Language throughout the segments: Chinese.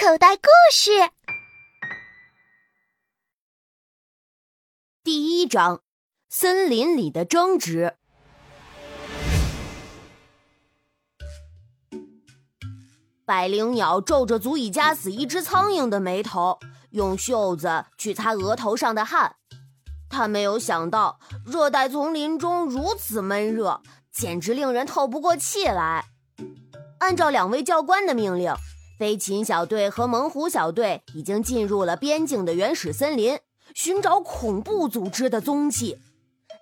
口袋故事第一章：森林里的争执。百灵鸟皱着足以夹死一只苍蝇的眉头，用袖子去擦额头上的汗。他没有想到，热带丛林中如此闷热，简直令人透不过气来。按照两位教官的命令。飞禽小队和猛虎小队已经进入了边境的原始森林，寻找恐怖组织的踪迹。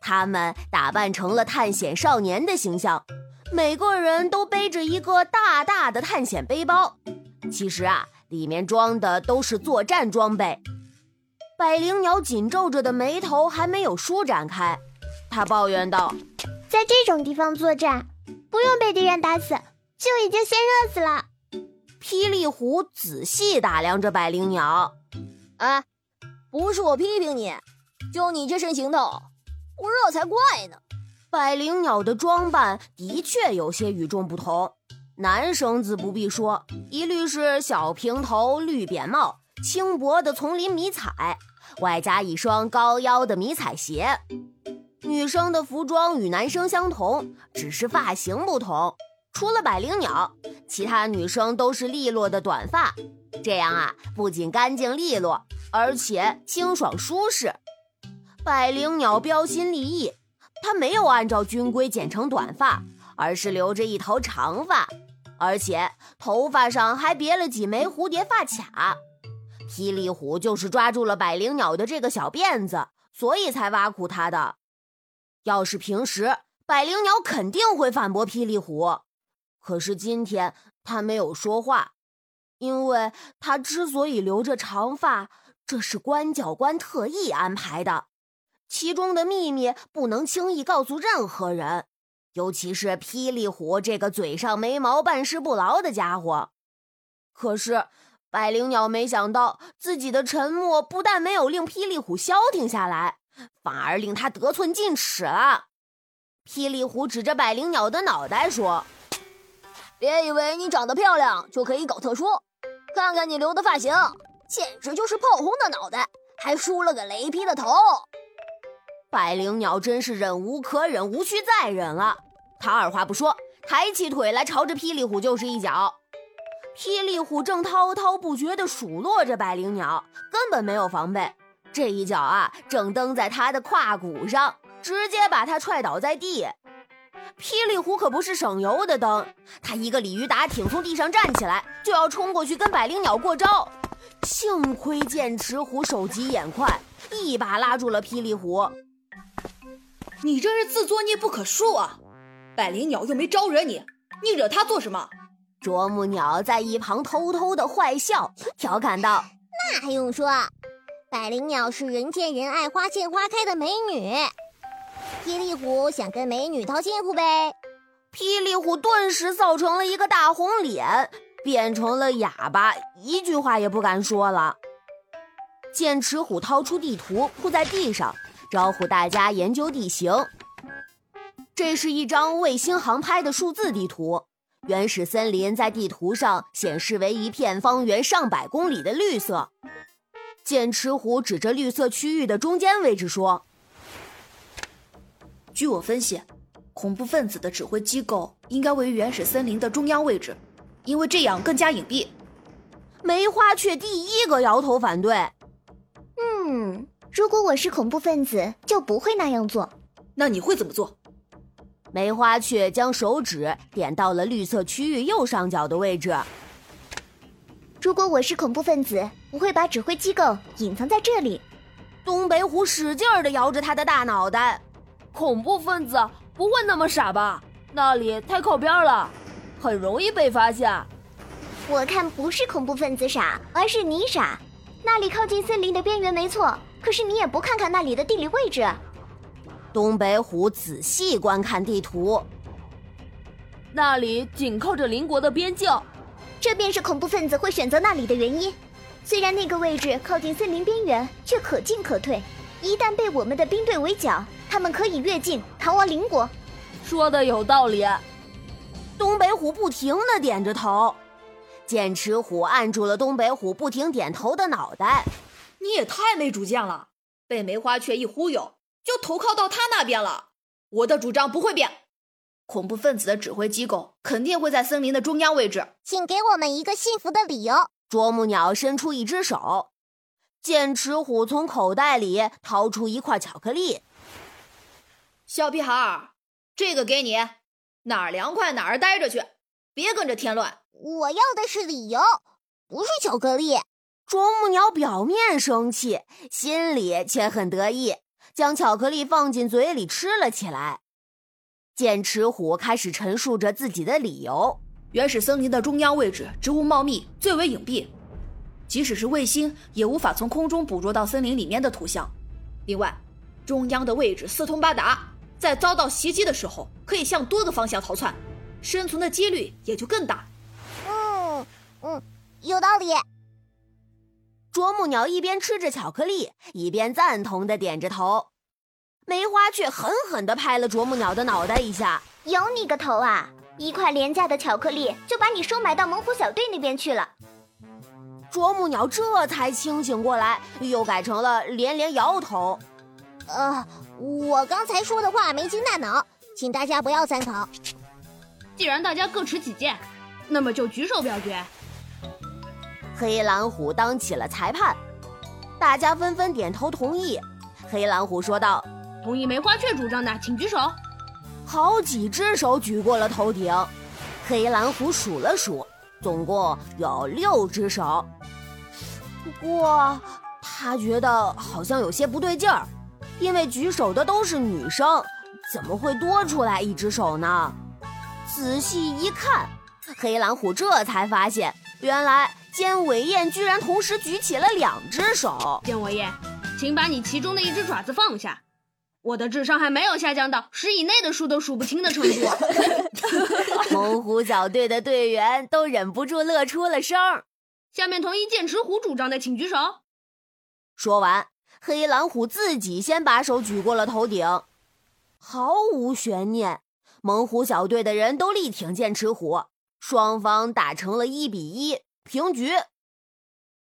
他们打扮成了探险少年的形象，每个人都背着一个大大的探险背包。其实啊，里面装的都是作战装备。百灵鸟紧皱着的眉头还没有舒展开，他抱怨道：“在这种地方作战，不用被敌人打死，就已经先热死了。”霹雳虎仔细打量着百灵鸟，哎，不是我批评你，就你这身行头，不热才怪呢。百灵鸟的装扮的确有些与众不同，男生自不必说，一律是小平头、绿扁帽、轻薄的丛林迷彩，外加一双高腰的迷彩鞋。女生的服装与男生相同，只是发型不同。除了百灵鸟，其他女生都是利落的短发，这样啊，不仅干净利落，而且清爽舒适。百灵鸟标新立异，她没有按照军规剪成短发，而是留着一头长发，而且头发上还别了几枚蝴蝶发卡。霹雳虎就是抓住了百灵鸟的这个小辫子，所以才挖苦他的。要是平时，百灵鸟肯定会反驳霹雳虎。可是今天他没有说话，因为他之所以留着长发，这是关教官特意安排的，其中的秘密不能轻易告诉任何人，尤其是霹雳虎这个嘴上没毛、办事不牢的家伙。可是百灵鸟没想到，自己的沉默不但没有令霹雳虎消停下来，反而令他得寸进尺了。霹雳虎指着百灵鸟的脑袋说。别以为你长得漂亮就可以搞特殊，看看你留的发型，简直就是炮轰的脑袋，还梳了个雷劈的头。百灵鸟真是忍无可忍，无需再忍了。他二话不说，抬起腿来朝着霹雳虎就是一脚。霹雳虎正滔滔不绝地数落着百灵鸟，根本没有防备。这一脚啊，正蹬在他的胯骨上，直接把他踹倒在地。霹雳虎可不是省油的灯，他一个鲤鱼打挺从地上站起来，就要冲过去跟百灵鸟过招。幸亏剑齿虎手疾眼快，一把拉住了霹雳虎。你这是自作孽不可恕啊！百灵鸟又没招惹你，你惹它做什么？啄木鸟在一旁偷偷的坏笑，调侃道：“那还用说，百灵鸟是人见人爱、花见花开的美女。”霹雳虎想跟美女套近乎呗？霹雳虎顿时臊成了一个大红脸，变成了哑巴，一句话也不敢说了。剑齿虎掏出地图铺在地上，招呼大家研究地形。这是一张卫星航拍的数字地图，原始森林在地图上显示为一片方圆上百公里的绿色。剑齿虎指着绿色区域的中间位置说。据我分析，恐怖分子的指挥机构应该位于原始森林的中央位置，因为这样更加隐蔽。梅花雀第一个摇头反对。嗯，如果我是恐怖分子，就不会那样做。那你会怎么做？梅花雀将手指点到了绿色区域右上角的位置。如果我是恐怖分子，我会把指挥机构隐藏在这里。东北虎使劲儿地摇着他的大脑袋。恐怖分子不会那么傻吧？那里太靠边了，很容易被发现。我看不是恐怖分子傻，而是你傻。那里靠近森林的边缘没错，可是你也不看看那里的地理位置。东北虎仔细观看地图，那里紧靠着邻国的边境，这便是恐怖分子会选择那里的原因。虽然那个位置靠近森林边缘，却可进可退。一旦被我们的兵队围剿，他们可以越境逃亡邻国。说的有道理。东北虎不停的点着头。剑齿虎按住了东北虎不停点头的脑袋。你也太没主见了，被梅花雀一忽悠，就投靠到他那边了。我的主张不会变，恐怖分子的指挥机构肯定会在森林的中央位置。请给我们一个信服的理由。啄木鸟伸出一只手，剑齿虎从口袋里掏出一块巧克力。小屁孩儿，这个给你，哪儿凉快哪儿待着去，别跟着添乱。我要的是理由，不是巧克力。啄木鸟表面生气，心里却很得意，将巧克力放进嘴里吃了起来。剑齿虎开始陈述着自己的理由：原始森林的中央位置植物茂密，最为隐蔽，即使是卫星也无法从空中捕捉到森林里面的图像。另外，中央的位置四通八达，在遭到袭击的时候可以向多个方向逃窜，生存的几率也就更大。嗯嗯，有道理。啄木鸟一边吃着巧克力，一边赞同的点着头。梅花却狠狠地拍了啄木鸟的脑袋一下：“有你个头啊！一块廉价的巧克力就把你收买到猛虎小队那边去了。”啄木鸟这才清醒过来，又改成了连连摇头：“呃，我刚才说的话没经大脑，请大家不要参考。既然大家各持己见，那么就举手表决。”黑蓝虎当起了裁判，大家纷纷点头同意。黑蓝虎说道：“同意梅花雀主张的，请举手。”好几只手举过了头顶。黑蓝虎数了数，总共有六只手。不过他觉得好像有些不对劲儿，因为举手的都是女生，怎么会多出来一只手呢？仔细一看，黑蓝虎这才发现，原来。尖尾燕居然同时举起了两只手。尖尾燕，请把你其中的一只爪子放下。我的智商还没有下降到十以内的数都数不清的程度。猛虎小队的队员都忍不住乐出了声儿。下面同意剑齿虎主张的，请举手。说完，黑蓝虎自己先把手举过了头顶。毫无悬念，猛虎小队的人都力挺剑齿虎，双方打成了一比一。平局。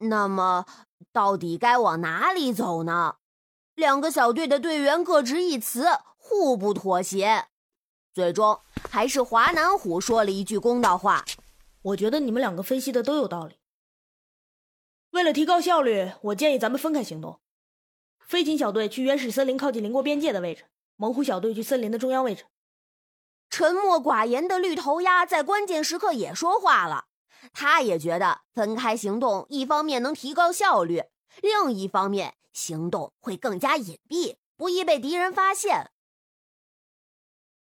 那么，到底该往哪里走呢？两个小队的队员各执一词，互不妥协。最终，还是华南虎说了一句公道话：“我觉得你们两个分析的都有道理。为了提高效率，我建议咱们分开行动。飞禽小队去原始森林靠近邻国边界的位置，猛虎小队去森林的中央位置。”沉默寡言的绿头鸭在关键时刻也说话了。他也觉得分开行动，一方面能提高效率，另一方面行动会更加隐蔽，不易被敌人发现。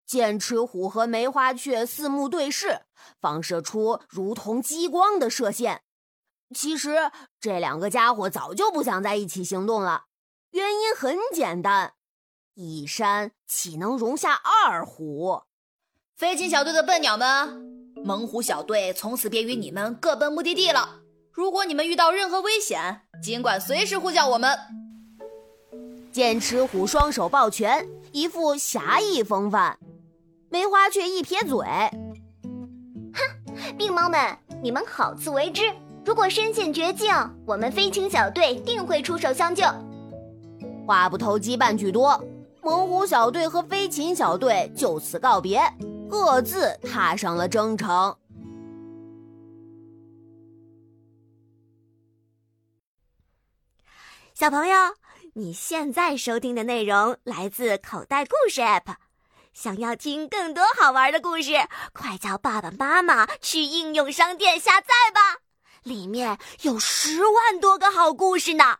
剑齿虎和梅花雀四目对视，放射出如同激光的射线。其实这两个家伙早就不想在一起行动了，原因很简单：一山岂能容下二虎？飞禽小队的笨鸟们！猛虎小队从此便与你们各奔目的地了。如果你们遇到任何危险，尽管随时呼叫我们。剑齿虎双手抱拳，一副侠义风范。梅花却一撇嘴：“哼，病猫们，你们好自为之。如果身陷绝境，我们飞禽小队定会出手相救。”话不投机半句多，猛虎小队和飞禽小队就此告别。各自踏上了征程。小朋友，你现在收听的内容来自口袋故事 App。想要听更多好玩的故事，快叫爸爸妈妈去应用商店下载吧，里面有十万多个好故事呢。